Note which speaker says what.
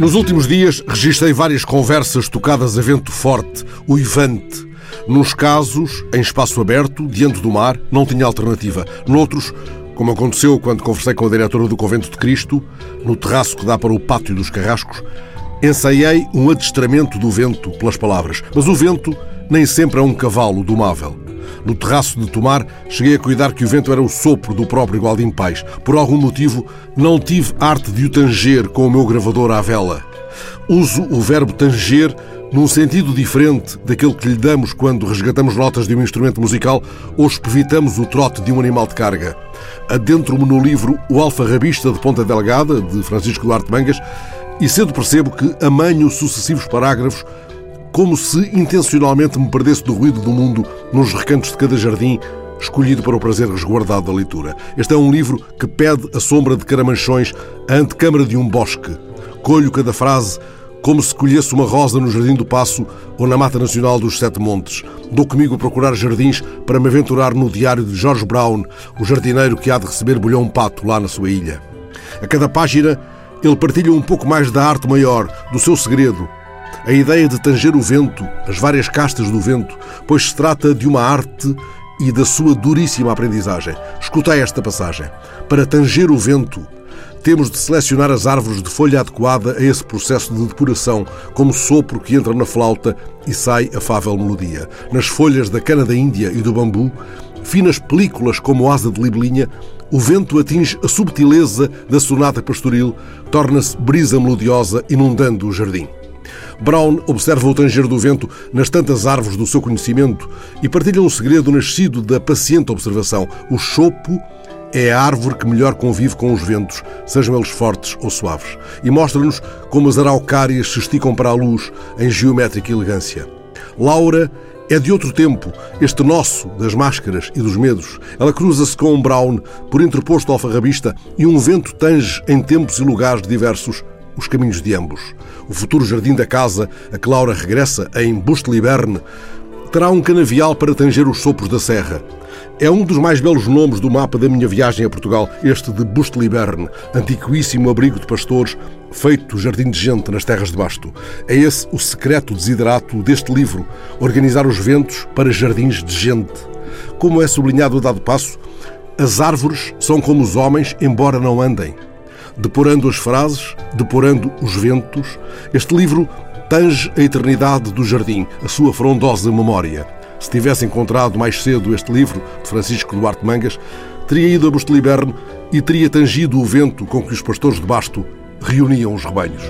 Speaker 1: Nos últimos dias, registrei várias conversas tocadas a vento forte, uivante. Nos casos, em espaço aberto, diante do mar, não tinha alternativa. Noutros, como aconteceu quando conversei com a diretora do Convento de Cristo, no terraço que dá para o Pátio dos Carrascos, ensaiei um adestramento do vento pelas palavras. Mas o vento nem sempre é um cavalo domável. No terraço de Tomar, cheguei a cuidar que o vento era o sopro do próprio Gualdim Pais. Por algum motivo, não tive arte de o tanger com o meu gravador à vela. Uso o verbo tanger num sentido diferente daquele que lhe damos quando resgatamos notas de um instrumento musical ou espevitamos o trote de um animal de carga. Adentro-me no livro O Alfarrabista de Ponta Delgada, de Francisco Duarte Mangas, e cedo percebo que amanho sucessivos parágrafos como se intencionalmente me perdesse do ruído do mundo nos recantos de cada jardim, escolhido para o prazer resguardado da leitura. Este é um livro que pede a sombra de caramanchões, a antecâmara de um bosque. Colho cada frase como se colhesse uma rosa no Jardim do Passo ou na Mata Nacional dos Sete Montes. Dou comigo a procurar jardins para me aventurar no diário de George Brown, o jardineiro que há de receber bolhão pato lá na sua ilha. A cada página, ele partilha um pouco mais da arte maior, do seu segredo, a ideia de tanger o vento, as várias castas do vento, pois se trata de uma arte e da sua duríssima aprendizagem. Escutei esta passagem. Para tanger o vento, temos de selecionar as árvores de folha adequada a esse processo de depuração, como sopro que entra na flauta e sai afável melodia. Nas folhas da cana da Índia e do bambu, finas películas como asa de libelinha, o vento atinge a subtileza da sonata pastoril, torna-se brisa melodiosa inundando o jardim. Brown observa o tanger do vento nas tantas árvores do seu conhecimento e partilha um segredo nascido da paciente observação. O chopo é a árvore que melhor convive com os ventos, sejam eles fortes ou suaves, e mostra-nos como as araucárias se esticam para a luz em geométrica elegância. Laura é de outro tempo, este nosso das máscaras e dos medos. Ela cruza-se com um Brown por interposto alfarrabista e um vento tange em tempos e lugares diversos os caminhos de ambos. O futuro jardim da casa, a que Laura regressa em Busteliberne, terá um canavial para tanger os sopros da serra. É um dos mais belos nomes do mapa da minha viagem a Portugal, este de Busteliberne, antiquíssimo abrigo de pastores, feito jardim de gente nas terras de Basto. É esse o secreto desiderato deste livro, organizar os ventos para jardins de gente. Como é sublinhado a dado passo, as árvores são como os homens, embora não andem depurando as frases, depurando os ventos, este livro tange a eternidade do jardim, a sua frondosa memória. Se tivesse encontrado mais cedo este livro, de Francisco Duarte Mangas, teria ido a Busteliberne e teria tangido o vento com que os pastores de Basto reuniam os rebanhos.